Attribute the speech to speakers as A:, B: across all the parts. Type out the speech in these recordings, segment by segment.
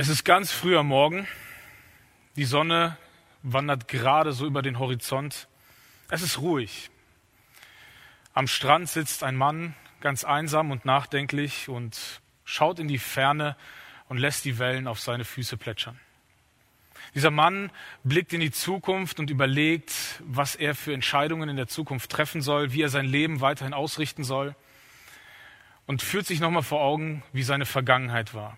A: Es ist ganz früh am Morgen. Die Sonne wandert gerade so über den Horizont. Es ist ruhig. Am Strand sitzt ein Mann ganz einsam und nachdenklich und schaut in die Ferne und lässt die Wellen auf seine Füße plätschern. Dieser Mann blickt in die Zukunft und überlegt, was er für Entscheidungen in der Zukunft treffen soll, wie er sein Leben weiterhin ausrichten soll und führt sich nochmal vor Augen, wie seine Vergangenheit war.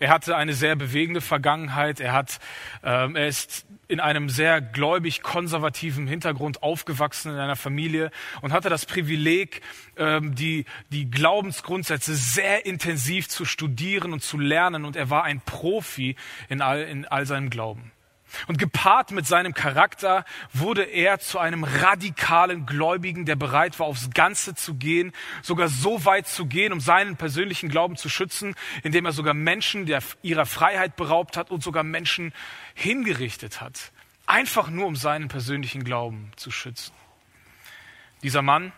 A: Er hatte eine sehr bewegende Vergangenheit. Er, hat, ähm, er ist in einem sehr gläubig konservativen Hintergrund aufgewachsen in einer Familie und hatte das Privileg, ähm, die, die Glaubensgrundsätze sehr intensiv zu studieren und zu lernen. Und er war ein Profi in all, in all seinem Glauben. Und gepaart mit seinem Charakter wurde er zu einem radikalen Gläubigen, der bereit war, aufs Ganze zu gehen, sogar so weit zu gehen, um seinen persönlichen Glauben zu schützen, indem er sogar Menschen der, ihrer Freiheit beraubt hat und sogar Menschen hingerichtet hat. Einfach nur, um seinen persönlichen Glauben zu schützen. Dieser Mann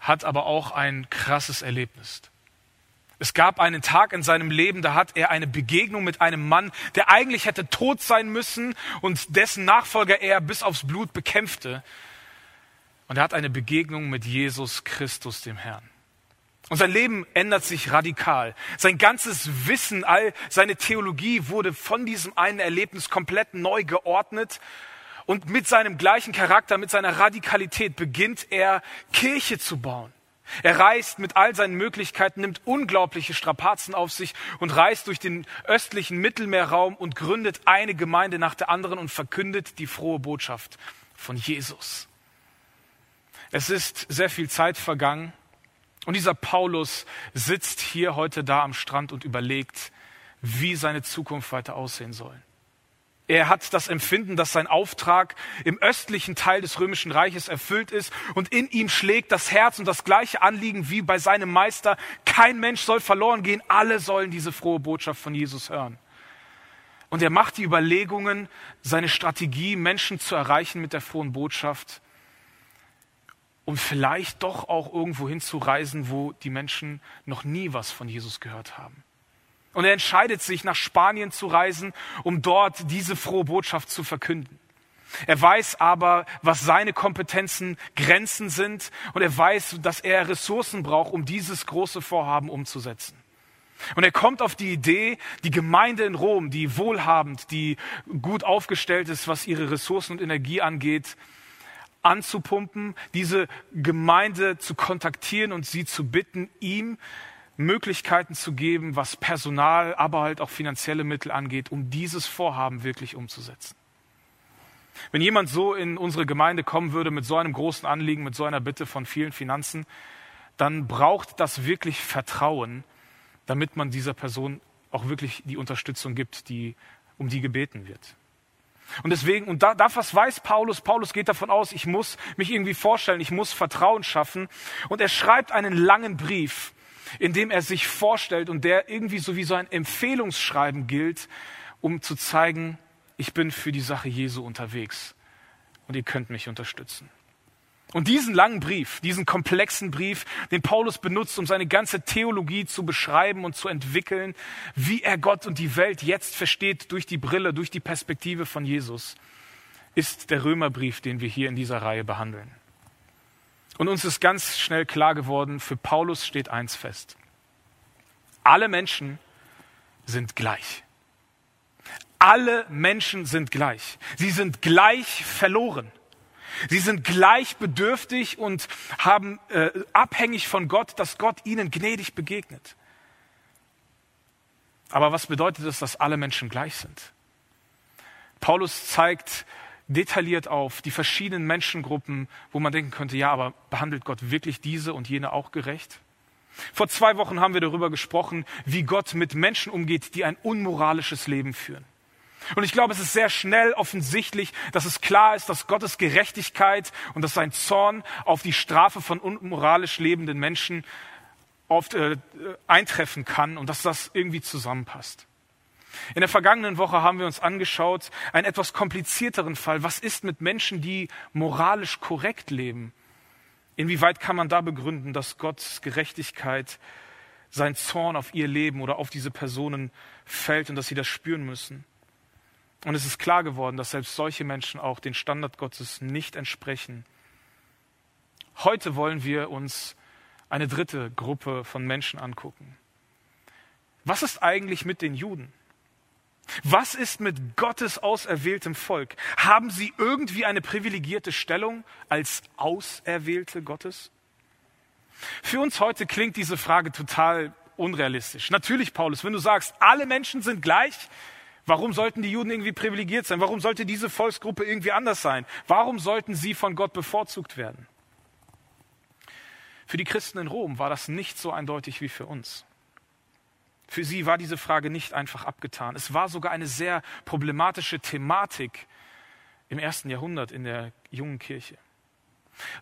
A: hat aber auch ein krasses Erlebnis. Es gab einen Tag in seinem Leben, da hat er eine Begegnung mit einem Mann, der eigentlich hätte tot sein müssen und dessen Nachfolger er bis aufs Blut bekämpfte. Und er hat eine Begegnung mit Jesus Christus, dem Herrn. Und sein Leben ändert sich radikal. Sein ganzes Wissen, all seine Theologie wurde von diesem einen Erlebnis komplett neu geordnet. Und mit seinem gleichen Charakter, mit seiner Radikalität beginnt er Kirche zu bauen. Er reist mit all seinen Möglichkeiten, nimmt unglaubliche Strapazen auf sich und reist durch den östlichen Mittelmeerraum und gründet eine Gemeinde nach der anderen und verkündet die frohe Botschaft von Jesus. Es ist sehr viel Zeit vergangen und dieser Paulus sitzt hier heute da am Strand und überlegt, wie seine Zukunft weiter aussehen soll. Er hat das Empfinden, dass sein Auftrag im östlichen Teil des römischen Reiches erfüllt ist und in ihm schlägt das Herz und das gleiche Anliegen wie bei seinem Meister. Kein Mensch soll verloren gehen, alle sollen diese frohe Botschaft von Jesus hören. Und er macht die Überlegungen, seine Strategie, Menschen zu erreichen mit der frohen Botschaft, um vielleicht doch auch irgendwo hinzureisen, wo die Menschen noch nie was von Jesus gehört haben. Und er entscheidet sich, nach Spanien zu reisen, um dort diese frohe Botschaft zu verkünden. Er weiß aber, was seine Kompetenzen Grenzen sind und er weiß, dass er Ressourcen braucht, um dieses große Vorhaben umzusetzen. Und er kommt auf die Idee, die Gemeinde in Rom, die wohlhabend, die gut aufgestellt ist, was ihre Ressourcen und Energie angeht, anzupumpen, diese Gemeinde zu kontaktieren und sie zu bitten, ihm Möglichkeiten zu geben, was Personal, aber halt auch finanzielle Mittel angeht, um dieses Vorhaben wirklich umzusetzen. Wenn jemand so in unsere Gemeinde kommen würde mit so einem großen Anliegen, mit so einer Bitte von vielen Finanzen, dann braucht das wirklich Vertrauen, damit man dieser Person auch wirklich die Unterstützung gibt, die, um die gebeten wird. Und deswegen, und da, da was weiß Paulus, Paulus geht davon aus, ich muss mich irgendwie vorstellen, ich muss Vertrauen schaffen. Und er schreibt einen langen Brief, in dem er sich vorstellt und der irgendwie so wie so ein Empfehlungsschreiben gilt, um zu zeigen, ich bin für die Sache Jesu unterwegs und ihr könnt mich unterstützen. Und diesen langen Brief, diesen komplexen Brief, den Paulus benutzt, um seine ganze Theologie zu beschreiben und zu entwickeln, wie er Gott und die Welt jetzt versteht durch die Brille, durch die Perspektive von Jesus, ist der Römerbrief, den wir hier in dieser Reihe behandeln. Und uns ist ganz schnell klar geworden, für Paulus steht eins fest. Alle Menschen sind gleich. Alle Menschen sind gleich. Sie sind gleich verloren. Sie sind gleich bedürftig und haben äh, abhängig von Gott, dass Gott ihnen gnädig begegnet. Aber was bedeutet es, dass alle Menschen gleich sind? Paulus zeigt detailliert auf die verschiedenen Menschengruppen, wo man denken könnte, ja, aber behandelt Gott wirklich diese und jene auch gerecht? Vor zwei Wochen haben wir darüber gesprochen, wie Gott mit Menschen umgeht, die ein unmoralisches Leben führen. Und ich glaube, es ist sehr schnell offensichtlich, dass es klar ist, dass Gottes Gerechtigkeit und dass sein Zorn auf die Strafe von unmoralisch lebenden Menschen oft äh, eintreffen kann und dass das irgendwie zusammenpasst. In der vergangenen Woche haben wir uns angeschaut, einen etwas komplizierteren Fall. Was ist mit Menschen, die moralisch korrekt leben? Inwieweit kann man da begründen, dass Gottes Gerechtigkeit sein Zorn auf ihr Leben oder auf diese Personen fällt und dass sie das spüren müssen. Und es ist klar geworden, dass selbst solche Menschen auch den Standard Gottes nicht entsprechen. Heute wollen wir uns eine dritte Gruppe von Menschen angucken. Was ist eigentlich mit den Juden? Was ist mit Gottes auserwähltem Volk? Haben sie irgendwie eine privilegierte Stellung als Auserwählte Gottes? Für uns heute klingt diese Frage total unrealistisch. Natürlich, Paulus, wenn du sagst, alle Menschen sind gleich, warum sollten die Juden irgendwie privilegiert sein? Warum sollte diese Volksgruppe irgendwie anders sein? Warum sollten sie von Gott bevorzugt werden? Für die Christen in Rom war das nicht so eindeutig wie für uns. Für sie war diese Frage nicht einfach abgetan. Es war sogar eine sehr problematische Thematik im ersten Jahrhundert in der jungen Kirche.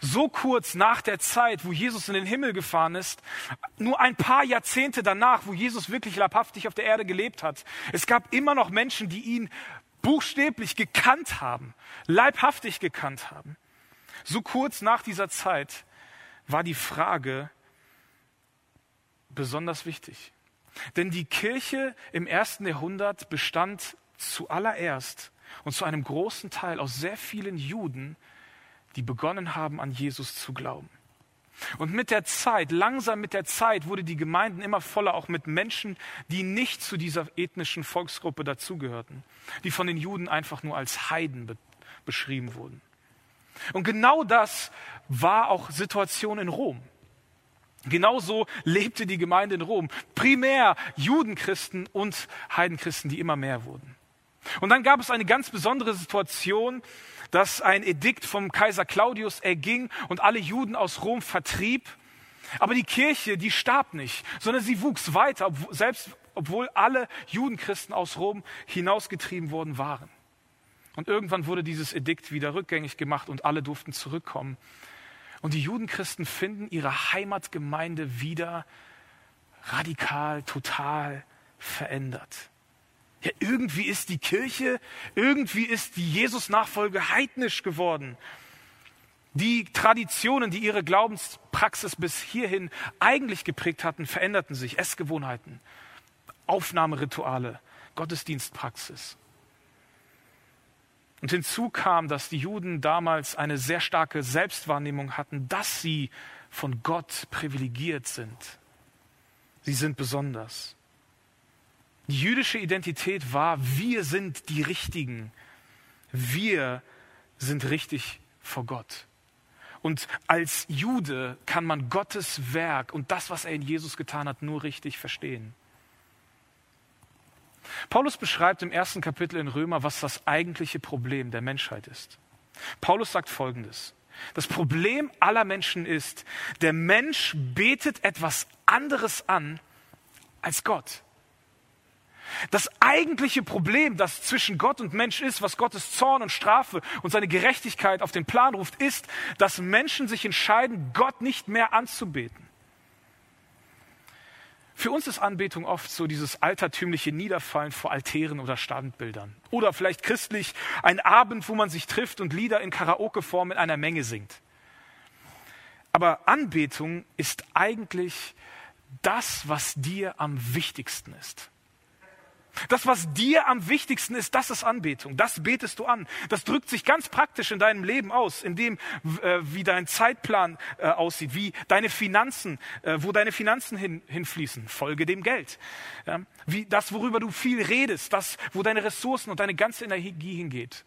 A: So kurz nach der Zeit, wo Jesus in den Himmel gefahren ist, nur ein paar Jahrzehnte danach, wo Jesus wirklich leibhaftig auf der Erde gelebt hat, es gab immer noch Menschen, die ihn buchstäblich gekannt haben, leibhaftig gekannt haben. So kurz nach dieser Zeit war die Frage besonders wichtig. Denn die Kirche im ersten Jahrhundert bestand zuallererst und zu einem großen Teil aus sehr vielen Juden, die begonnen haben, an Jesus zu glauben. Und mit der Zeit, langsam mit der Zeit, wurde die Gemeinden immer voller, auch mit Menschen, die nicht zu dieser ethnischen Volksgruppe dazugehörten, die von den Juden einfach nur als Heiden be beschrieben wurden. Und genau das war auch Situation in Rom. Genauso lebte die Gemeinde in Rom. Primär Judenchristen und Heidenchristen, die immer mehr wurden. Und dann gab es eine ganz besondere Situation, dass ein Edikt vom Kaiser Claudius erging und alle Juden aus Rom vertrieb. Aber die Kirche, die starb nicht, sondern sie wuchs weiter, selbst obwohl alle Judenchristen aus Rom hinausgetrieben worden waren. Und irgendwann wurde dieses Edikt wieder rückgängig gemacht und alle durften zurückkommen. Und die Judenchristen finden ihre Heimatgemeinde wieder radikal, total verändert. Ja, irgendwie ist die Kirche, irgendwie ist die Jesus-Nachfolge heidnisch geworden. Die Traditionen, die ihre Glaubenspraxis bis hierhin eigentlich geprägt hatten, veränderten sich. Essgewohnheiten, Aufnahmerituale, Gottesdienstpraxis. Und hinzu kam, dass die Juden damals eine sehr starke Selbstwahrnehmung hatten, dass sie von Gott privilegiert sind. Sie sind besonders. Die jüdische Identität war, wir sind die Richtigen. Wir sind richtig vor Gott. Und als Jude kann man Gottes Werk und das, was er in Jesus getan hat, nur richtig verstehen. Paulus beschreibt im ersten Kapitel in Römer, was das eigentliche Problem der Menschheit ist. Paulus sagt Folgendes. Das Problem aller Menschen ist, der Mensch betet etwas anderes an als Gott. Das eigentliche Problem, das zwischen Gott und Mensch ist, was Gottes Zorn und Strafe und seine Gerechtigkeit auf den Plan ruft, ist, dass Menschen sich entscheiden, Gott nicht mehr anzubeten. Für uns ist Anbetung oft so dieses altertümliche Niederfallen vor Altären oder Standbildern. Oder vielleicht christlich ein Abend, wo man sich trifft und Lieder in Karaoke-Form in einer Menge singt. Aber Anbetung ist eigentlich das, was dir am wichtigsten ist. Das, was dir am wichtigsten ist, das ist Anbetung. Das betest du an. Das drückt sich ganz praktisch in deinem Leben aus, in dem, äh, wie dein Zeitplan äh, aussieht, wie deine Finanzen, äh, wo deine Finanzen hin, hinfließen. Folge dem Geld. Ja? Wie das, worüber du viel redest, das, wo deine Ressourcen und deine ganze Energie hingeht.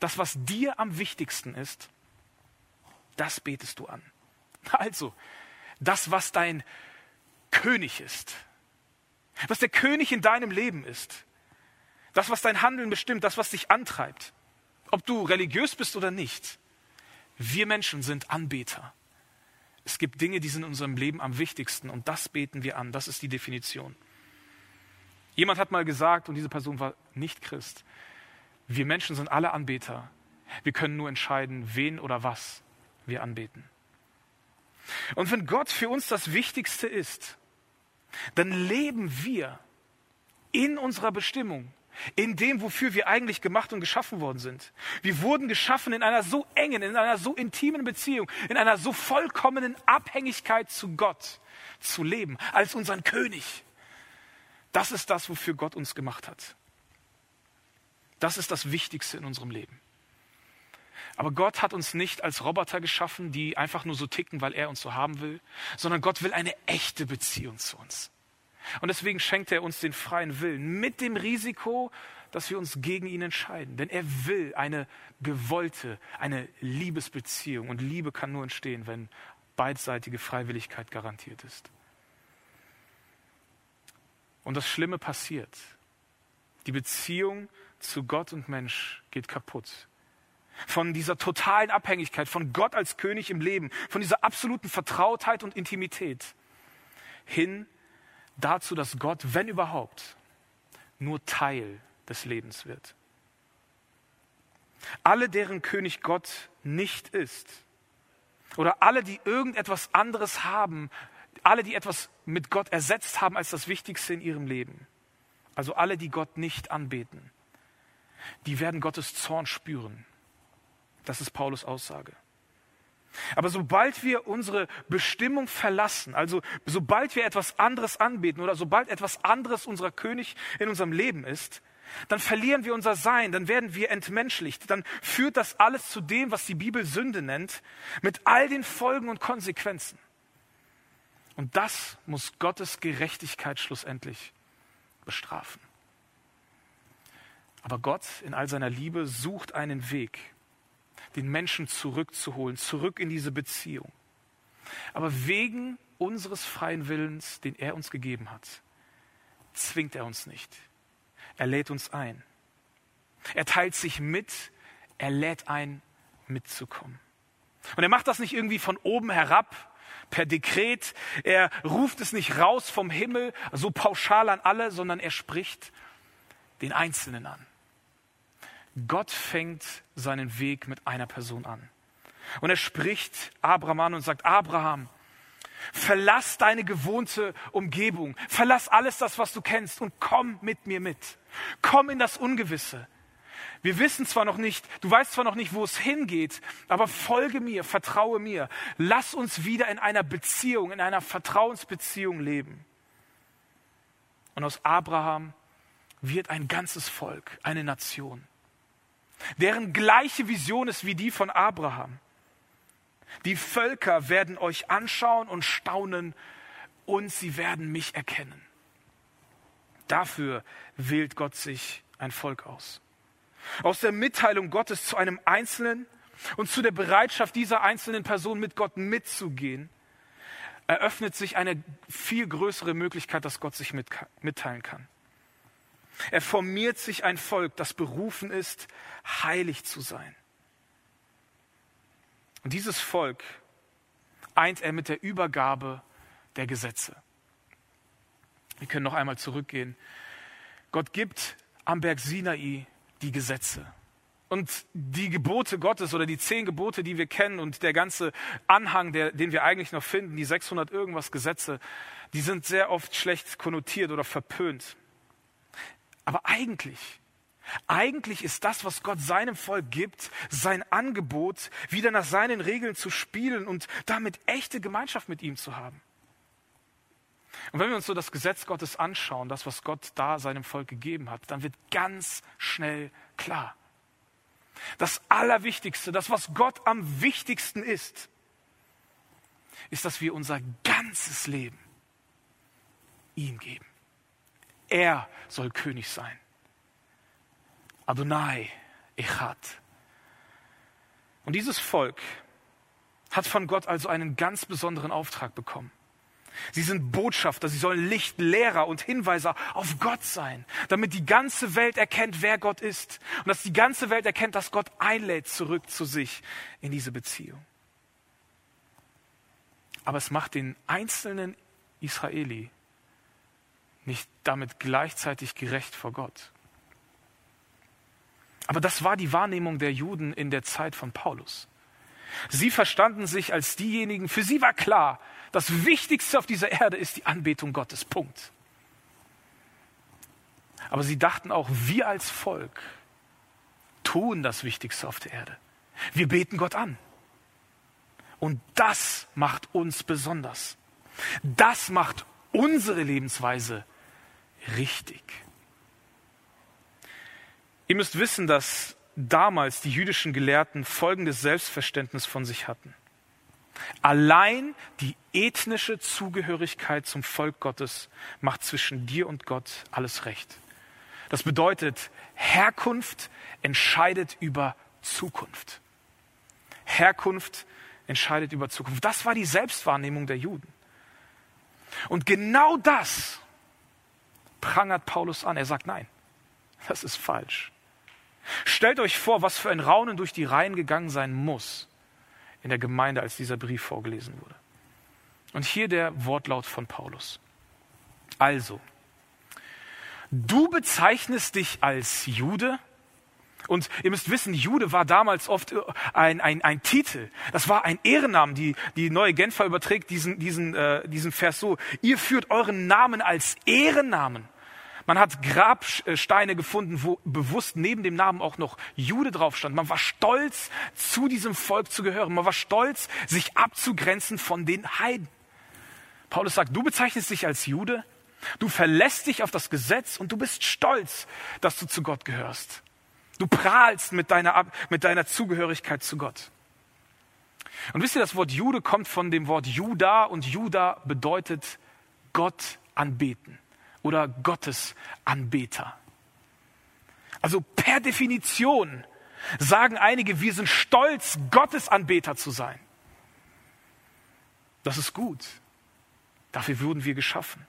A: Das, was dir am wichtigsten ist, das betest du an. Also, das, was dein König ist, was der König in deinem Leben ist. Das, was dein Handeln bestimmt, das, was dich antreibt. Ob du religiös bist oder nicht. Wir Menschen sind Anbeter. Es gibt Dinge, die sind in unserem Leben am wichtigsten und das beten wir an. Das ist die Definition. Jemand hat mal gesagt, und diese Person war nicht Christ, wir Menschen sind alle Anbeter. Wir können nur entscheiden, wen oder was wir anbeten. Und wenn Gott für uns das Wichtigste ist, dann leben wir in unserer Bestimmung, in dem, wofür wir eigentlich gemacht und geschaffen worden sind. Wir wurden geschaffen in einer so engen, in einer so intimen Beziehung, in einer so vollkommenen Abhängigkeit zu Gott zu leben, als unseren König. Das ist das, wofür Gott uns gemacht hat. Das ist das Wichtigste in unserem Leben. Aber Gott hat uns nicht als Roboter geschaffen, die einfach nur so ticken, weil er uns so haben will, sondern Gott will eine echte Beziehung zu uns. Und deswegen schenkt er uns den freien Willen mit dem Risiko, dass wir uns gegen ihn entscheiden. Denn er will eine gewollte, eine Liebesbeziehung. Und Liebe kann nur entstehen, wenn beidseitige Freiwilligkeit garantiert ist. Und das Schlimme passiert. Die Beziehung zu Gott und Mensch geht kaputt. Von dieser totalen Abhängigkeit von Gott als König im Leben, von dieser absoluten Vertrautheit und Intimität hin dazu, dass Gott, wenn überhaupt, nur Teil des Lebens wird. Alle, deren König Gott nicht ist, oder alle, die irgendetwas anderes haben, alle, die etwas mit Gott ersetzt haben als das Wichtigste in ihrem Leben, also alle, die Gott nicht anbeten, die werden Gottes Zorn spüren. Das ist Paulus Aussage. Aber sobald wir unsere Bestimmung verlassen, also sobald wir etwas anderes anbeten oder sobald etwas anderes unser König in unserem Leben ist, dann verlieren wir unser Sein, dann werden wir entmenschlicht, dann führt das alles zu dem, was die Bibel Sünde nennt, mit all den Folgen und Konsequenzen. Und das muss Gottes Gerechtigkeit schlussendlich bestrafen. Aber Gott in all seiner Liebe sucht einen Weg, den Menschen zurückzuholen, zurück in diese Beziehung. Aber wegen unseres freien Willens, den er uns gegeben hat, zwingt er uns nicht. Er lädt uns ein. Er teilt sich mit, er lädt ein, mitzukommen. Und er macht das nicht irgendwie von oben herab, per Dekret. Er ruft es nicht raus vom Himmel, so pauschal an alle, sondern er spricht den Einzelnen an. Gott fängt seinen Weg mit einer Person an. Und er spricht Abraham an und sagt, Abraham, verlass deine gewohnte Umgebung, verlass alles das, was du kennst und komm mit mir mit. Komm in das Ungewisse. Wir wissen zwar noch nicht, du weißt zwar noch nicht, wo es hingeht, aber folge mir, vertraue mir. Lass uns wieder in einer Beziehung, in einer Vertrauensbeziehung leben. Und aus Abraham wird ein ganzes Volk, eine Nation deren gleiche Vision ist wie die von Abraham. Die Völker werden euch anschauen und staunen und sie werden mich erkennen. Dafür wählt Gott sich ein Volk aus. Aus der Mitteilung Gottes zu einem Einzelnen und zu der Bereitschaft dieser einzelnen Person mit Gott mitzugehen, eröffnet sich eine viel größere Möglichkeit, dass Gott sich mitteilen kann. Er formiert sich ein Volk, das berufen ist, heilig zu sein. Und dieses Volk eint er mit der Übergabe der Gesetze. Wir können noch einmal zurückgehen. Gott gibt am Berg Sinai die Gesetze. Und die Gebote Gottes oder die zehn Gebote, die wir kennen und der ganze Anhang, der, den wir eigentlich noch finden, die 600 irgendwas Gesetze, die sind sehr oft schlecht konnotiert oder verpönt. Aber eigentlich, eigentlich ist das, was Gott seinem Volk gibt, sein Angebot, wieder nach seinen Regeln zu spielen und damit echte Gemeinschaft mit ihm zu haben. Und wenn wir uns so das Gesetz Gottes anschauen, das, was Gott da seinem Volk gegeben hat, dann wird ganz schnell klar. Das Allerwichtigste, das, was Gott am wichtigsten ist, ist, dass wir unser ganzes Leben ihm geben. Er soll König sein. Adonai Echad. Und dieses Volk hat von Gott also einen ganz besonderen Auftrag bekommen. Sie sind Botschafter, sie sollen Lichtlehrer und Hinweiser auf Gott sein, damit die ganze Welt erkennt, wer Gott ist und dass die ganze Welt erkennt, dass Gott einlädt zurück zu sich in diese Beziehung. Aber es macht den einzelnen Israeli nicht damit gleichzeitig gerecht vor Gott. Aber das war die Wahrnehmung der Juden in der Zeit von Paulus. Sie verstanden sich als diejenigen, für sie war klar, das Wichtigste auf dieser Erde ist die Anbetung Gottes. Punkt. Aber sie dachten auch, wir als Volk tun das Wichtigste auf der Erde. Wir beten Gott an. Und das macht uns besonders. Das macht unsere Lebensweise richtig. Ihr müsst wissen, dass damals die jüdischen Gelehrten folgendes Selbstverständnis von sich hatten. Allein die ethnische Zugehörigkeit zum Volk Gottes macht zwischen dir und Gott alles recht. Das bedeutet, Herkunft entscheidet über Zukunft. Herkunft entscheidet über Zukunft. Das war die Selbstwahrnehmung der Juden. Und genau das prangert Paulus an. Er sagt, nein, das ist falsch. Stellt euch vor, was für ein Raunen durch die Reihen gegangen sein muss in der Gemeinde, als dieser Brief vorgelesen wurde. Und hier der Wortlaut von Paulus. Also, du bezeichnest dich als Jude, und ihr müsst wissen, Jude war damals oft ein, ein, ein Titel. Das war ein Ehrennamen. Die, die neue Genfer überträgt diesen, diesen, äh, diesen Vers so. Ihr führt euren Namen als Ehrennamen. Man hat Grabsteine gefunden, wo bewusst neben dem Namen auch noch Jude drauf stand. Man war stolz, zu diesem Volk zu gehören. Man war stolz, sich abzugrenzen von den Heiden. Paulus sagt, du bezeichnest dich als Jude, du verlässt dich auf das Gesetz und du bist stolz, dass du zu Gott gehörst. Du prahlst mit deiner, mit deiner Zugehörigkeit zu Gott. Und wisst ihr, das Wort Jude kommt von dem Wort Juda und Juda bedeutet Gott anbeten oder Gottesanbeter. Also per Definition sagen einige, wir sind stolz, Gottesanbeter zu sein. Das ist gut. Dafür wurden wir geschaffen.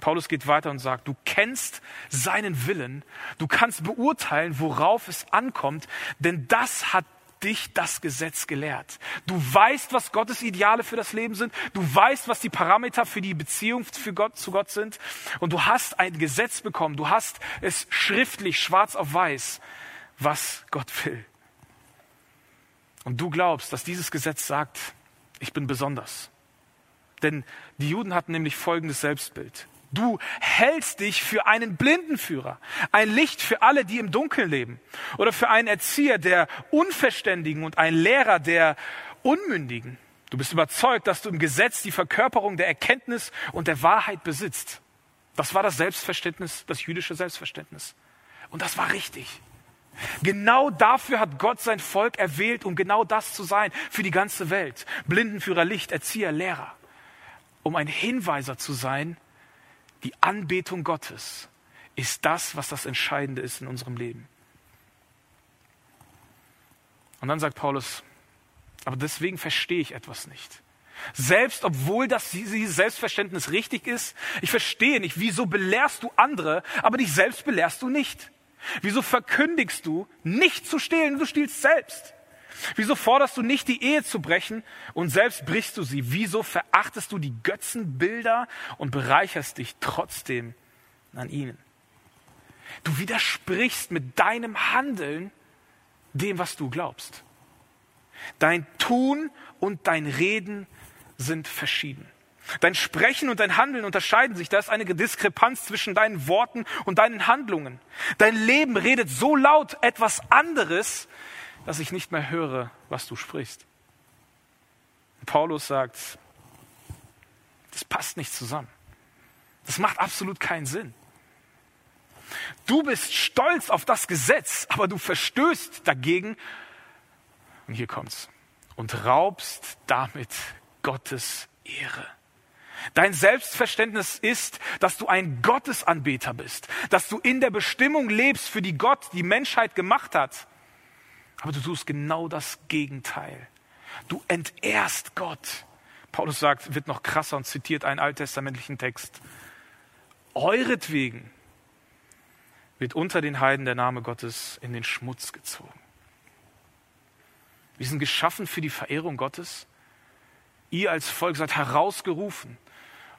A: Paulus geht weiter und sagt, du kennst seinen Willen, du kannst beurteilen, worauf es ankommt, denn das hat dich das Gesetz gelehrt. Du weißt, was Gottes Ideale für das Leben sind. Du weißt, was die Parameter für die Beziehung für Gott, zu Gott sind. Und du hast ein Gesetz bekommen. Du hast es schriftlich, schwarz auf weiß, was Gott will. Und du glaubst, dass dieses Gesetz sagt, ich bin besonders. Denn die Juden hatten nämlich folgendes Selbstbild. Du hältst dich für einen Blindenführer, ein Licht für alle, die im Dunkeln leben, oder für einen Erzieher der Unverständigen und ein Lehrer der Unmündigen. Du bist überzeugt, dass du im Gesetz die Verkörperung der Erkenntnis und der Wahrheit besitzt. Das war das Selbstverständnis, das jüdische Selbstverständnis. Und das war richtig. Genau dafür hat Gott sein Volk erwählt, um genau das zu sein, für die ganze Welt. Blindenführer, Licht, Erzieher, Lehrer. Um ein Hinweiser zu sein die Anbetung Gottes ist das, was das Entscheidende ist in unserem Leben. Und dann sagt Paulus, aber deswegen verstehe ich etwas nicht. Selbst obwohl das dieses Selbstverständnis richtig ist, ich verstehe nicht, wieso belehrst du andere, aber dich selbst belehrst du nicht? Wieso verkündigst du, nicht zu stehlen, du stiehlst selbst? Wieso forderst du nicht, die Ehe zu brechen und selbst brichst du sie? Wieso verachtest du die Götzenbilder und bereicherst dich trotzdem an ihnen? Du widersprichst mit deinem Handeln dem, was du glaubst. Dein Tun und dein Reden sind verschieden. Dein Sprechen und dein Handeln unterscheiden sich. Da ist eine Diskrepanz zwischen deinen Worten und deinen Handlungen. Dein Leben redet so laut etwas anderes, dass ich nicht mehr höre, was du sprichst. Paulus sagt, das passt nicht zusammen. Das macht absolut keinen Sinn. Du bist stolz auf das Gesetz, aber du verstößt dagegen, und hier kommt's, und raubst damit Gottes Ehre. Dein Selbstverständnis ist, dass du ein Gottesanbeter bist, dass du in der Bestimmung lebst, für die Gott die Menschheit gemacht hat. Aber du tust genau das Gegenteil. Du entehrst Gott. Paulus sagt, wird noch krasser und zitiert einen alttestamentlichen Text. Euretwegen wird unter den Heiden der Name Gottes in den Schmutz gezogen. Wir sind geschaffen für die Verehrung Gottes. Ihr als Volk seid herausgerufen.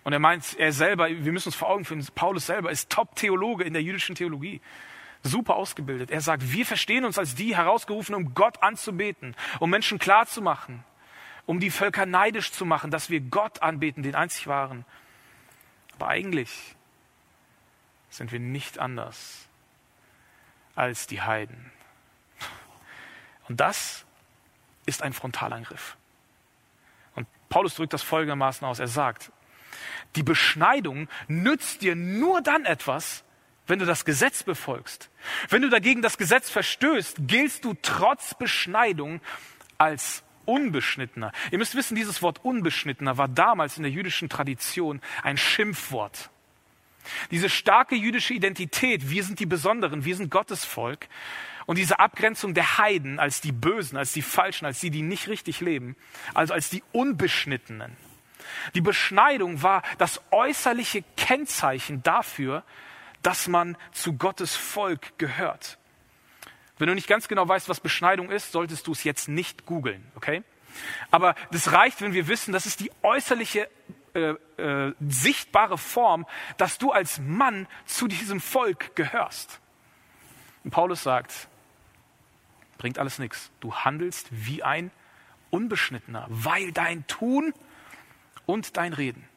A: Und er meint, er selber, wir müssen uns vor Augen führen, Paulus selber ist Top-Theologe in der jüdischen Theologie super ausgebildet. Er sagt, wir verstehen uns als die herausgerufen, um Gott anzubeten, um Menschen klarzumachen, um die Völker neidisch zu machen, dass wir Gott anbeten, den einzig wahren. Aber eigentlich sind wir nicht anders als die Heiden. Und das ist ein Frontalangriff. Und Paulus drückt das folgendermaßen aus. Er sagt, die Beschneidung nützt dir nur dann etwas, wenn du das Gesetz befolgst. Wenn du dagegen das Gesetz verstößt, giltst du trotz Beschneidung als Unbeschnittener. Ihr müsst wissen, dieses Wort Unbeschnittener war damals in der jüdischen Tradition ein Schimpfwort. Diese starke jüdische Identität, wir sind die Besonderen, wir sind Gottes Volk, und diese Abgrenzung der Heiden als die Bösen, als die Falschen, als die, die nicht richtig leben, also als die Unbeschnittenen. Die Beschneidung war das äußerliche Kennzeichen dafür, dass man zu Gottes Volk gehört. Wenn du nicht ganz genau weißt, was Beschneidung ist, solltest du es jetzt nicht googeln, okay? Aber das reicht, wenn wir wissen, das ist die äußerliche äh, äh, sichtbare Form, dass du als Mann zu diesem Volk gehörst. Und Paulus sagt, bringt alles nichts. Du handelst wie ein Unbeschnittener, weil dein Tun und dein Reden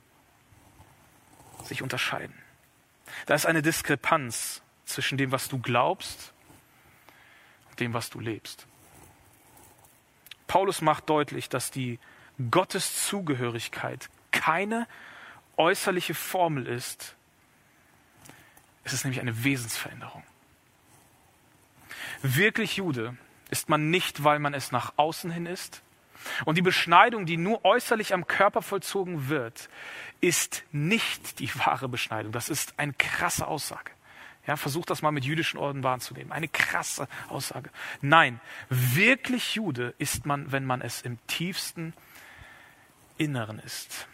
A: sich unterscheiden. Da ist eine Diskrepanz zwischen dem, was du glaubst und dem, was du lebst. Paulus macht deutlich, dass die Gotteszugehörigkeit keine äußerliche Formel ist. Es ist nämlich eine Wesensveränderung. Wirklich Jude ist man nicht, weil man es nach außen hin ist. Und die Beschneidung, die nur äußerlich am Körper vollzogen wird, ist nicht die wahre Beschneidung. Das ist eine krasse Aussage. Ja, versucht das mal mit jüdischen Orden wahrzunehmen. Eine krasse Aussage. Nein, wirklich Jude ist man, wenn man es im tiefsten Inneren ist.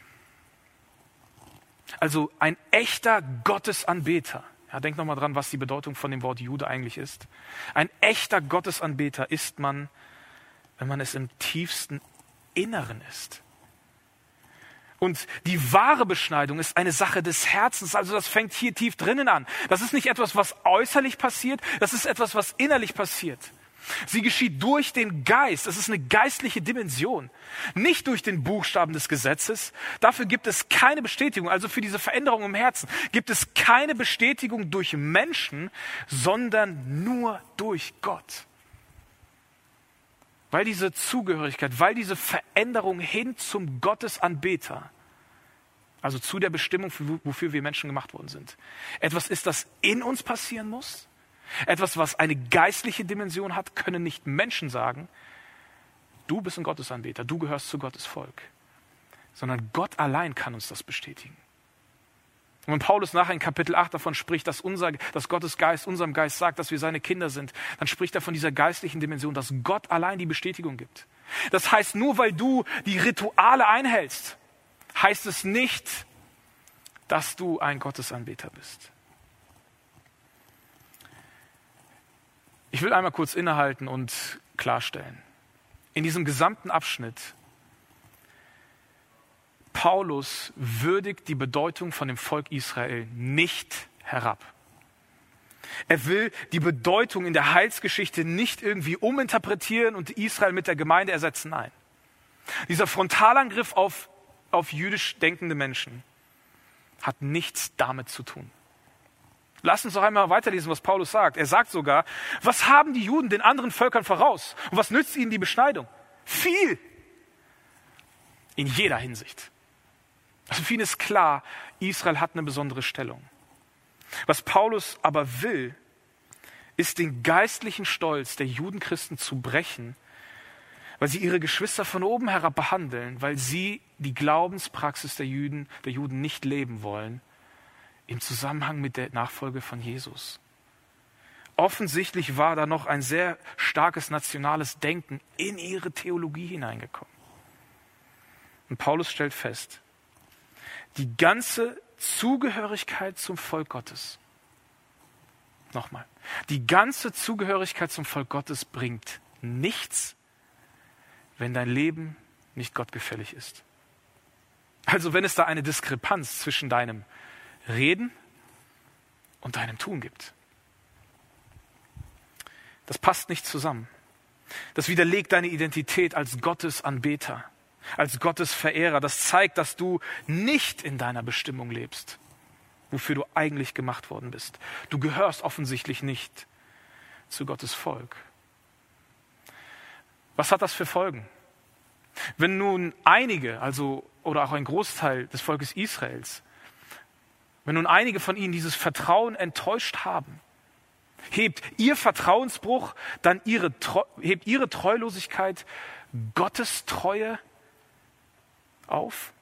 A: Also ein echter Gottesanbeter. Ja, denk nochmal dran, was die Bedeutung von dem Wort Jude eigentlich ist. Ein echter Gottesanbeter ist man, wenn man es im tiefsten Inneren ist. Und die wahre Beschneidung ist eine Sache des Herzens. Also das fängt hier tief drinnen an. Das ist nicht etwas, was äußerlich passiert. Das ist etwas, was innerlich passiert. Sie geschieht durch den Geist. Es ist eine geistliche Dimension. Nicht durch den Buchstaben des Gesetzes. Dafür gibt es keine Bestätigung. Also für diese Veränderung im Herzen gibt es keine Bestätigung durch Menschen, sondern nur durch Gott. Weil diese Zugehörigkeit, weil diese Veränderung hin zum Gottesanbeter, also zu der Bestimmung, wofür wir Menschen gemacht worden sind, etwas ist, das in uns passieren muss, etwas, was eine geistliche Dimension hat, können nicht Menschen sagen, du bist ein Gottesanbeter, du gehörst zu Gottes Volk, sondern Gott allein kann uns das bestätigen. Und wenn Paulus nachher in Kapitel 8 davon spricht, dass, unser, dass Gottes Geist unserem Geist sagt, dass wir seine Kinder sind, dann spricht er von dieser geistlichen Dimension, dass Gott allein die Bestätigung gibt. Das heißt, nur weil du die Rituale einhältst, heißt es nicht, dass du ein Gottesanbeter bist. Ich will einmal kurz innehalten und klarstellen. In diesem gesamten Abschnitt Paulus würdigt die Bedeutung von dem Volk Israel nicht herab. Er will die Bedeutung in der Heilsgeschichte nicht irgendwie uminterpretieren und Israel mit der Gemeinde ersetzen. Nein. Dieser Frontalangriff auf, auf jüdisch denkende Menschen hat nichts damit zu tun. Lass uns doch einmal weiterlesen, was Paulus sagt. Er sagt sogar, was haben die Juden den anderen Völkern voraus? Und was nützt ihnen die Beschneidung? Viel. In jeder Hinsicht. Also für ihn ist klar, Israel hat eine besondere Stellung. Was Paulus aber will, ist den geistlichen Stolz der Judenchristen zu brechen, weil sie ihre Geschwister von oben herab behandeln, weil sie die Glaubenspraxis der Juden, der Juden nicht leben wollen, im Zusammenhang mit der Nachfolge von Jesus. Offensichtlich war da noch ein sehr starkes nationales Denken in ihre Theologie hineingekommen. Und Paulus stellt fest, die ganze Zugehörigkeit zum Volk Gottes. Nochmal. Die ganze Zugehörigkeit zum Volk Gottes bringt nichts, wenn dein Leben nicht gottgefällig ist. Also wenn es da eine Diskrepanz zwischen deinem Reden und deinem Tun gibt. Das passt nicht zusammen. Das widerlegt deine Identität als Gottesanbeter als Gottes Verehrer. Das zeigt, dass du nicht in deiner Bestimmung lebst. wofür du eigentlich gemacht worden bist. Du gehörst offensichtlich nicht zu Gottes Volk. Was hat das für Folgen? Wenn nun einige, also oder auch ein Großteil des Volkes Israels, wenn nun einige von ihnen dieses Vertrauen enttäuscht haben, hebt ihr Vertrauensbruch dann ihre, hebt ihre Treulosigkeit Gottes Treue auf?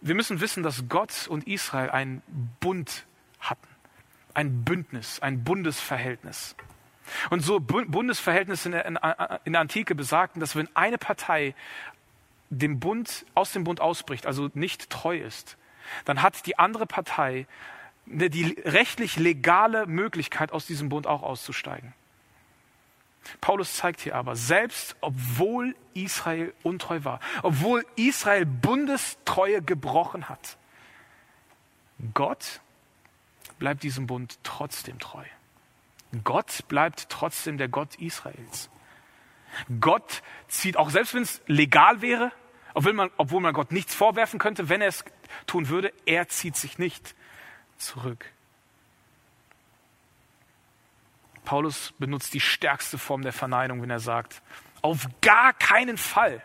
A: Wir müssen wissen, dass Gott und Israel einen Bund hatten, ein Bündnis, ein Bundesverhältnis. Und so Bundesverhältnisse in der, Antike besagten, dass wenn eine Partei dem Bund, aus dem Bund ausbricht, also nicht treu ist, dann hat die andere Partei die rechtlich legale Möglichkeit, aus diesem Bund auch auszusteigen. Paulus zeigt hier aber, selbst obwohl Israel untreu war, obwohl Israel Bundestreue gebrochen hat, Gott bleibt diesem Bund trotzdem treu. Gott bleibt trotzdem der Gott Israels. Gott zieht, auch selbst wenn es legal wäre, obwohl man, obwohl man Gott nichts vorwerfen könnte, wenn er es tun würde, er zieht sich nicht zurück. Paulus benutzt die stärkste Form der Verneinung, wenn er sagt, auf gar keinen Fall.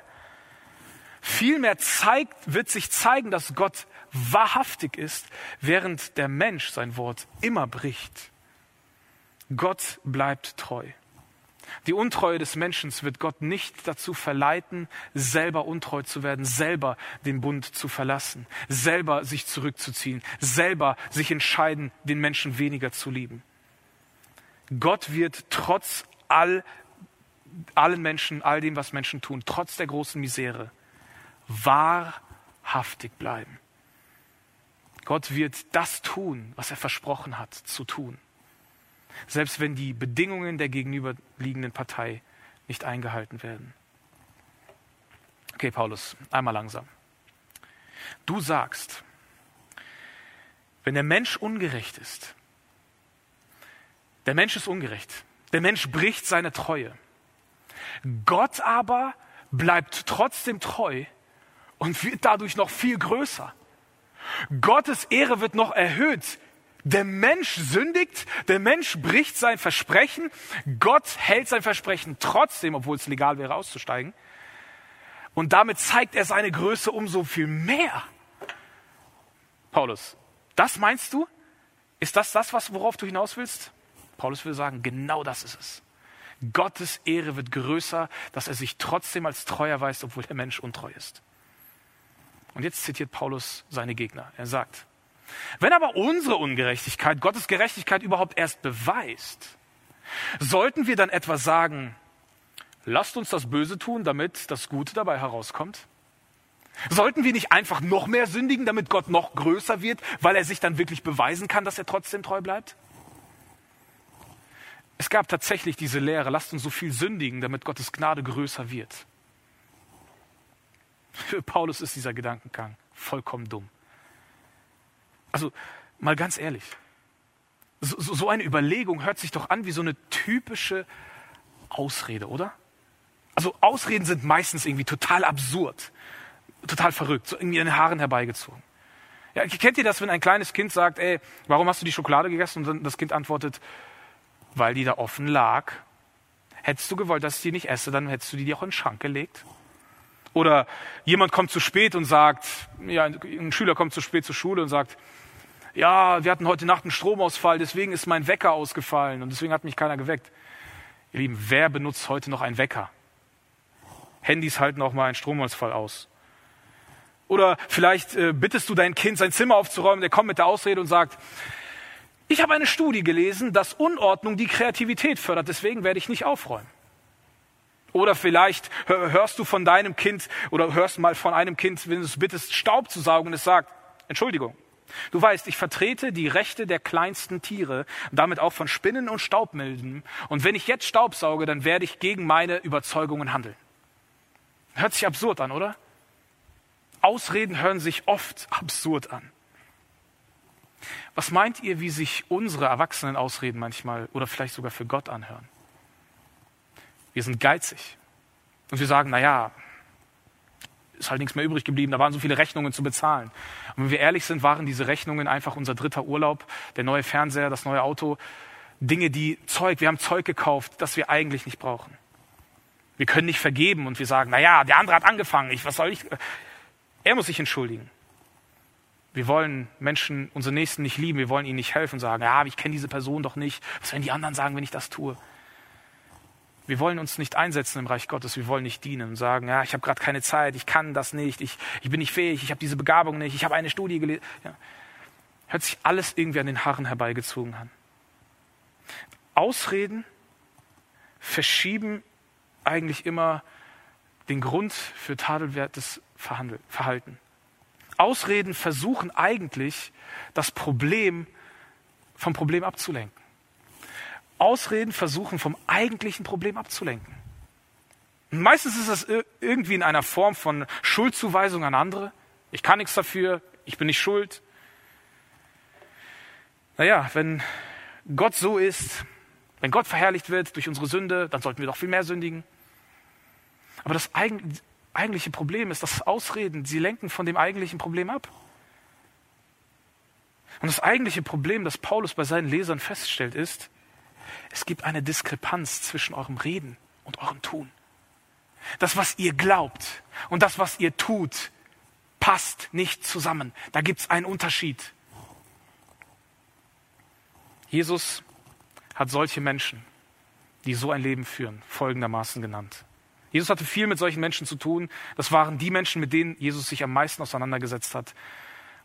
A: Vielmehr zeigt, wird sich zeigen, dass Gott wahrhaftig ist, während der Mensch sein Wort immer bricht. Gott bleibt treu. Die Untreue des Menschen wird Gott nicht dazu verleiten, selber untreu zu werden, selber den Bund zu verlassen, selber sich zurückzuziehen, selber sich entscheiden, den Menschen weniger zu lieben. Gott wird trotz all, allen Menschen, all dem, was Menschen tun, trotz der großen Misere, wahrhaftig bleiben. Gott wird das tun, was er versprochen hat zu tun selbst wenn die Bedingungen der gegenüberliegenden Partei nicht eingehalten werden. Okay, Paulus, einmal langsam. Du sagst, wenn der Mensch ungerecht ist, der Mensch ist ungerecht, der Mensch bricht seine Treue. Gott aber bleibt trotzdem treu und wird dadurch noch viel größer. Gottes Ehre wird noch erhöht der Mensch sündigt, der Mensch bricht sein Versprechen, Gott hält sein Versprechen trotzdem, obwohl es legal wäre auszusteigen. Und damit zeigt er seine Größe umso viel mehr. Paulus, das meinst du? Ist das das, worauf du hinaus willst? Paulus will sagen, genau das ist es. Gottes Ehre wird größer, dass er sich trotzdem als treu erweist, obwohl der Mensch untreu ist. Und jetzt zitiert Paulus seine Gegner. Er sagt, wenn aber unsere Ungerechtigkeit Gottes Gerechtigkeit überhaupt erst beweist, sollten wir dann etwa sagen, lasst uns das Böse tun, damit das Gute dabei herauskommt? Sollten wir nicht einfach noch mehr sündigen, damit Gott noch größer wird, weil er sich dann wirklich beweisen kann, dass er trotzdem treu bleibt? Es gab tatsächlich diese Lehre, lasst uns so viel sündigen, damit Gottes Gnade größer wird. Für Paulus ist dieser Gedankengang vollkommen dumm. Also mal ganz ehrlich, so, so eine Überlegung hört sich doch an wie so eine typische Ausrede, oder? Also Ausreden sind meistens irgendwie total absurd, total verrückt, so irgendwie an den Haaren herbeigezogen. Ja, kennt ihr das, wenn ein kleines Kind sagt, ey, warum hast du die Schokolade gegessen? Und das Kind antwortet, weil die da offen lag. Hättest du gewollt, dass ich die nicht esse, dann hättest du die auch in den Schrank gelegt. Oder jemand kommt zu spät und sagt, ja, ein Schüler kommt zu spät zur Schule und sagt, ja, wir hatten heute Nacht einen Stromausfall, deswegen ist mein Wecker ausgefallen und deswegen hat mich keiner geweckt. Ihr Lieben, wer benutzt heute noch einen Wecker? Handys halten auch mal einen Stromausfall aus. Oder vielleicht äh, bittest du dein Kind, sein Zimmer aufzuräumen, der kommt mit der Ausrede und sagt, ich habe eine Studie gelesen, dass Unordnung die Kreativität fördert, deswegen werde ich nicht aufräumen. Oder vielleicht hörst du von deinem Kind oder hörst mal von einem Kind, wenn du es bittest, Staub zu saugen und es sagt, Entschuldigung, Du weißt, ich vertrete die Rechte der kleinsten Tiere, damit auch von Spinnen und Staubmilben. Und wenn ich jetzt Staub sauge, dann werde ich gegen meine Überzeugungen handeln. Hört sich absurd an, oder? Ausreden hören sich oft absurd an. Was meint ihr, wie sich unsere Erwachsenen Ausreden manchmal oder vielleicht sogar für Gott anhören? Wir sind geizig. Und wir sagen, na ja, ist halt nichts mehr übrig geblieben, da waren so viele Rechnungen zu bezahlen. Und wenn wir ehrlich sind, waren diese Rechnungen einfach unser dritter Urlaub, der neue Fernseher, das neue Auto, Dinge, die Zeug, wir haben Zeug gekauft, das wir eigentlich nicht brauchen. Wir können nicht vergeben und wir sagen, na ja, der andere hat angefangen, ich, was soll ich? Er muss sich entschuldigen. Wir wollen Menschen, unsere Nächsten nicht lieben, wir wollen ihnen nicht helfen und sagen, ja, ich kenne diese Person doch nicht. Was werden die anderen sagen, wenn ich das tue? Wir wollen uns nicht einsetzen im Reich Gottes, wir wollen nicht dienen und sagen, ja, ich habe gerade keine Zeit, ich kann das nicht, ich, ich bin nicht fähig, ich habe diese Begabung nicht, ich habe eine Studie gelesen. Ja. Hört sich alles irgendwie an den Haaren herbeigezogen an. Ausreden verschieben eigentlich immer den Grund für tadelwertes Verhalten. Ausreden versuchen eigentlich, das Problem vom Problem abzulenken. Ausreden versuchen, vom eigentlichen Problem abzulenken. Und meistens ist das irgendwie in einer Form von Schuldzuweisung an andere. Ich kann nichts dafür, ich bin nicht schuld. Naja, wenn Gott so ist, wenn Gott verherrlicht wird durch unsere Sünde, dann sollten wir doch viel mehr sündigen. Aber das eigentliche Problem ist, dass Ausreden, sie lenken von dem eigentlichen Problem ab. Und das eigentliche Problem, das Paulus bei seinen Lesern feststellt, ist, es gibt eine Diskrepanz zwischen eurem Reden und eurem Tun. Das, was ihr glaubt und das, was ihr tut, passt nicht zusammen. Da gibt es einen Unterschied. Jesus hat solche Menschen, die so ein Leben führen, folgendermaßen genannt. Jesus hatte viel mit solchen Menschen zu tun. Das waren die Menschen, mit denen Jesus sich am meisten auseinandergesetzt hat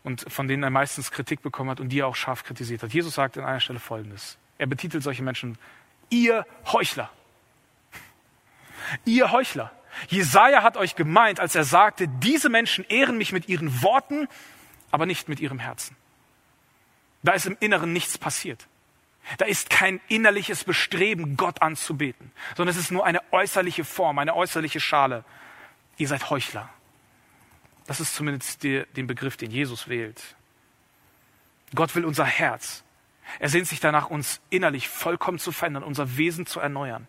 A: und von denen er meistens Kritik bekommen hat und die er auch scharf kritisiert hat. Jesus sagt an einer Stelle Folgendes. Er betitelt solche Menschen, ihr Heuchler. Ihr Heuchler. Jesaja hat euch gemeint, als er sagte, diese Menschen ehren mich mit ihren Worten, aber nicht mit ihrem Herzen. Da ist im Inneren nichts passiert. Da ist kein innerliches Bestreben, Gott anzubeten, sondern es ist nur eine äußerliche Form, eine äußerliche Schale. Ihr seid Heuchler. Das ist zumindest der, den Begriff, den Jesus wählt. Gott will unser Herz. Er sehnt sich danach, uns innerlich vollkommen zu verändern, unser Wesen zu erneuern.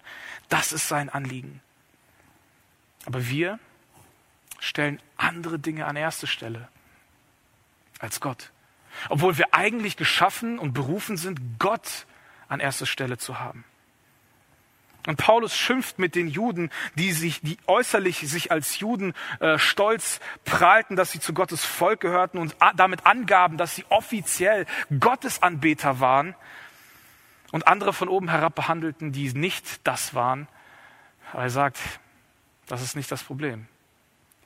A: Das ist sein Anliegen. Aber wir stellen andere Dinge an erste Stelle als Gott. Obwohl wir eigentlich geschaffen und berufen sind, Gott an erster Stelle zu haben. Und Paulus schimpft mit den Juden, die sich, die äußerlich sich als Juden äh, stolz prahlten, dass sie zu Gottes Volk gehörten und damit angaben, dass sie offiziell Gottesanbeter waren und andere von oben herab behandelten, die nicht das waren. Aber er sagt, das ist nicht das Problem.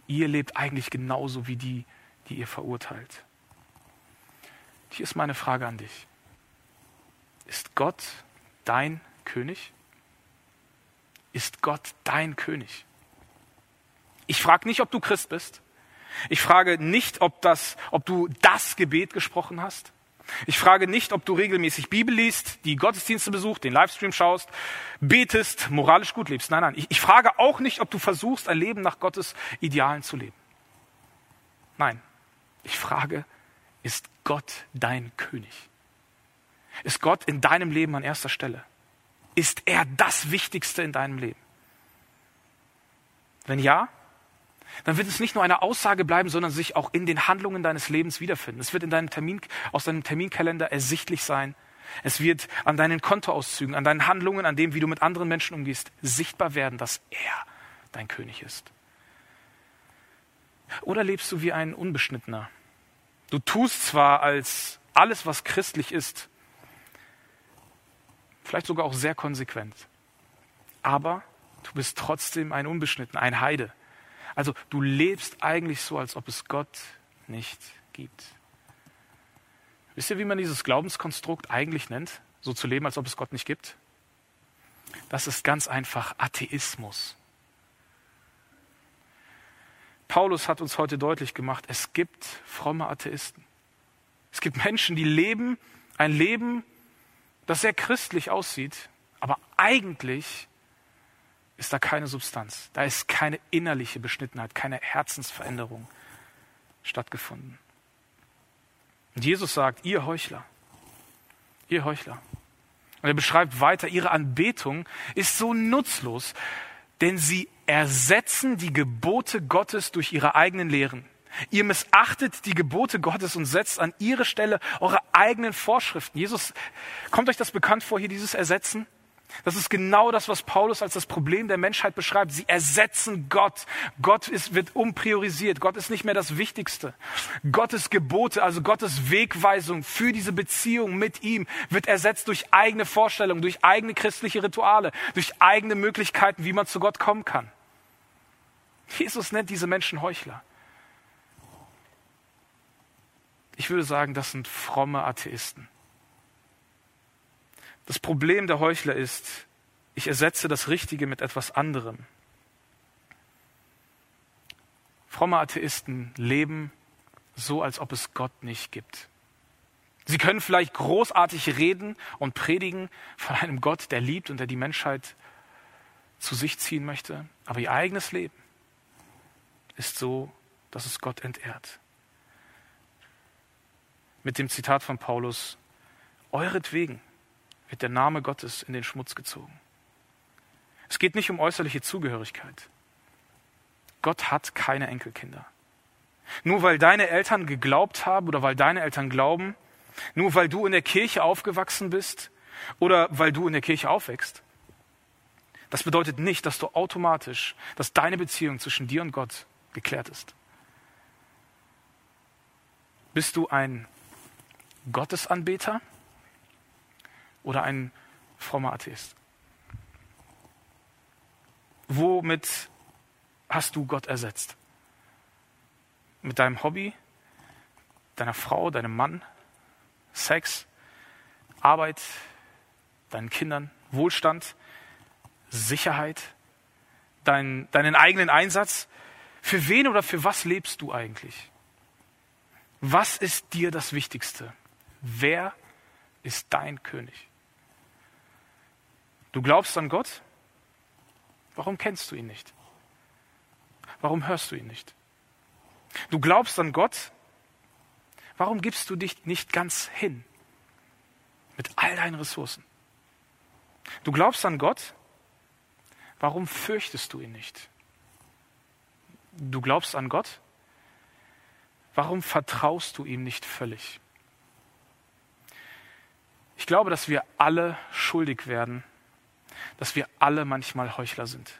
A: Ihr lebt eigentlich genauso wie die, die ihr verurteilt. Hier ist meine Frage an dich. Ist Gott dein König? Ist Gott dein König? Ich frage nicht, ob du Christ bist. Ich frage nicht, ob, das, ob du das Gebet gesprochen hast. Ich frage nicht, ob du regelmäßig Bibel liest, die Gottesdienste besuchst, den Livestream schaust, betest, moralisch gut lebst. Nein, nein. Ich, ich frage auch nicht, ob du versuchst, ein Leben nach Gottes Idealen zu leben. Nein. Ich frage, ist Gott dein König? Ist Gott in deinem Leben an erster Stelle? Ist er das Wichtigste in deinem Leben? Wenn ja, dann wird es nicht nur eine Aussage bleiben, sondern sich auch in den Handlungen deines Lebens wiederfinden. Es wird in deinem Termin, aus deinem Terminkalender ersichtlich sein. Es wird an deinen Kontoauszügen, an deinen Handlungen, an dem, wie du mit anderen Menschen umgehst, sichtbar werden, dass er dein König ist. Oder lebst du wie ein Unbeschnittener, Du tust zwar als alles, was christlich ist, vielleicht sogar auch sehr konsequent, aber du bist trotzdem ein Unbeschnitten, ein Heide. Also du lebst eigentlich so, als ob es Gott nicht gibt. Wisst ihr, wie man dieses Glaubenskonstrukt eigentlich nennt? So zu leben, als ob es Gott nicht gibt? Das ist ganz einfach Atheismus. Paulus hat uns heute deutlich gemacht, es gibt fromme Atheisten. Es gibt Menschen, die leben ein Leben, das sehr christlich aussieht, aber eigentlich ist da keine Substanz. Da ist keine innerliche Beschnittenheit, keine Herzensveränderung stattgefunden. Und Jesus sagt, ihr Heuchler, ihr Heuchler. Und er beschreibt weiter, ihre Anbetung ist so nutzlos, denn sie ersetzen die Gebote Gottes durch ihre eigenen Lehren. Ihr missachtet die Gebote Gottes und setzt an ihre Stelle eure eigenen Vorschriften. Jesus, kommt euch das bekannt vor, hier dieses Ersetzen? Das ist genau das, was Paulus als das Problem der Menschheit beschreibt. Sie ersetzen Gott. Gott ist, wird umpriorisiert. Gott ist nicht mehr das Wichtigste. Gottes Gebote, also Gottes Wegweisung für diese Beziehung mit ihm, wird ersetzt durch eigene Vorstellungen, durch eigene christliche Rituale, durch eigene Möglichkeiten, wie man zu Gott kommen kann. Jesus nennt diese Menschen Heuchler. Ich würde sagen, das sind fromme Atheisten. Das Problem der Heuchler ist, ich ersetze das Richtige mit etwas anderem. Fromme Atheisten leben so, als ob es Gott nicht gibt. Sie können vielleicht großartig reden und predigen von einem Gott, der liebt und der die Menschheit zu sich ziehen möchte, aber ihr eigenes Leben ist so, dass es Gott entehrt. Mit dem Zitat von Paulus, euretwegen wird der Name Gottes in den Schmutz gezogen. Es geht nicht um äußerliche Zugehörigkeit. Gott hat keine Enkelkinder. Nur weil deine Eltern geglaubt haben oder weil deine Eltern glauben, nur weil du in der Kirche aufgewachsen bist oder weil du in der Kirche aufwächst, das bedeutet nicht, dass du automatisch, dass deine Beziehung zwischen dir und Gott geklärt ist. Bist du ein Gottesanbeter oder ein frommer Atheist? Womit hast du Gott ersetzt? Mit deinem Hobby, deiner Frau, deinem Mann, Sex, Arbeit, deinen Kindern, Wohlstand, Sicherheit, dein, deinen eigenen Einsatz? Für wen oder für was lebst du eigentlich? Was ist dir das Wichtigste? Wer ist dein König? Du glaubst an Gott? Warum kennst du ihn nicht? Warum hörst du ihn nicht? Du glaubst an Gott? Warum gibst du dich nicht ganz hin mit all deinen Ressourcen? Du glaubst an Gott? Warum fürchtest du ihn nicht? Du glaubst an Gott? Warum vertraust du ihm nicht völlig? Ich glaube, dass wir alle schuldig werden dass wir alle manchmal Heuchler sind.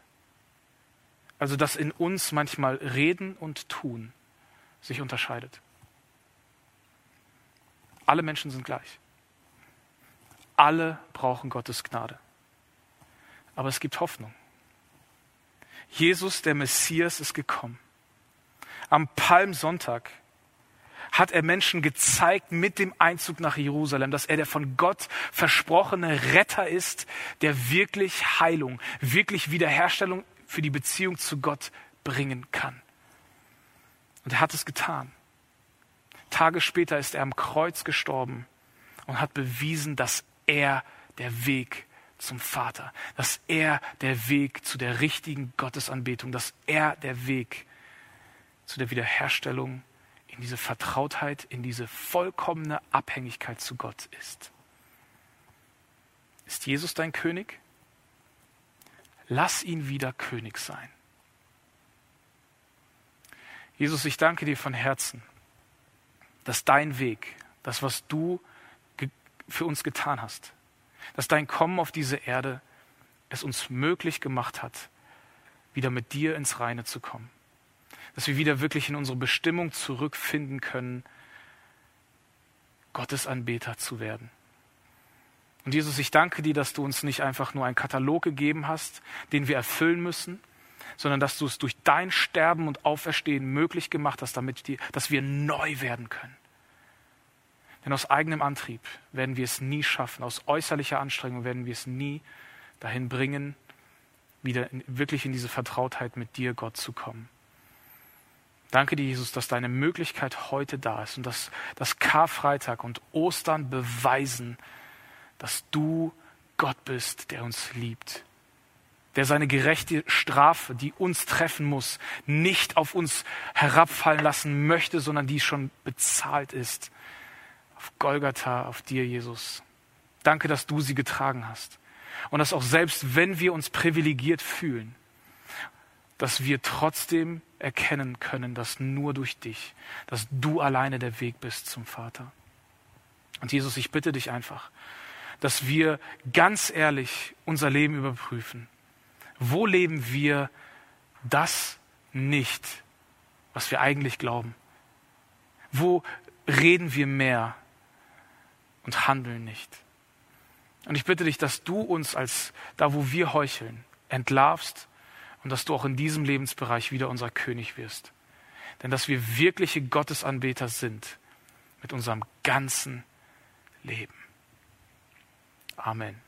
A: Also dass in uns manchmal Reden und Tun sich unterscheidet. Alle Menschen sind gleich. Alle brauchen Gottes Gnade. Aber es gibt Hoffnung. Jesus, der Messias, ist gekommen. Am Palmsonntag hat er Menschen gezeigt mit dem Einzug nach Jerusalem, dass er der von Gott versprochene Retter ist, der wirklich Heilung, wirklich Wiederherstellung für die Beziehung zu Gott bringen kann. Und er hat es getan. Tage später ist er am Kreuz gestorben und hat bewiesen, dass er der Weg zum Vater, dass er der Weg zu der richtigen Gottesanbetung, dass er der Weg zu der Wiederherstellung in diese Vertrautheit, in diese vollkommene Abhängigkeit zu Gott ist. Ist Jesus dein König? Lass ihn wieder König sein. Jesus, ich danke dir von Herzen, dass dein Weg, das, was du für uns getan hast, dass dein Kommen auf diese Erde es uns möglich gemacht hat, wieder mit dir ins Reine zu kommen dass wir wieder wirklich in unsere Bestimmung zurückfinden können, Gottes Anbeter zu werden. Und Jesus, ich danke dir, dass du uns nicht einfach nur einen Katalog gegeben hast, den wir erfüllen müssen, sondern dass du es durch dein Sterben und Auferstehen möglich gemacht hast, damit die, dass wir neu werden können. Denn aus eigenem Antrieb werden wir es nie schaffen, aus äußerlicher Anstrengung werden wir es nie dahin bringen, wieder in, wirklich in diese Vertrautheit mit dir, Gott, zu kommen. Danke dir, Jesus, dass deine Möglichkeit heute da ist und dass das Karfreitag und Ostern beweisen, dass du Gott bist, der uns liebt, der seine gerechte Strafe, die uns treffen muss, nicht auf uns herabfallen lassen möchte, sondern die schon bezahlt ist. Auf Golgatha, auf dir, Jesus. Danke, dass du sie getragen hast. Und dass auch selbst wenn wir uns privilegiert fühlen, dass wir trotzdem erkennen können, dass nur durch dich, dass du alleine der Weg bist zum Vater. Und Jesus, ich bitte dich einfach, dass wir ganz ehrlich unser Leben überprüfen. Wo leben wir das nicht, was wir eigentlich glauben? Wo reden wir mehr und handeln nicht? Und ich bitte dich, dass du uns als da, wo wir heucheln, entlarvst und dass du auch in diesem Lebensbereich wieder unser König wirst. Denn dass wir wirkliche Gottesanbeter sind mit unserem ganzen Leben. Amen.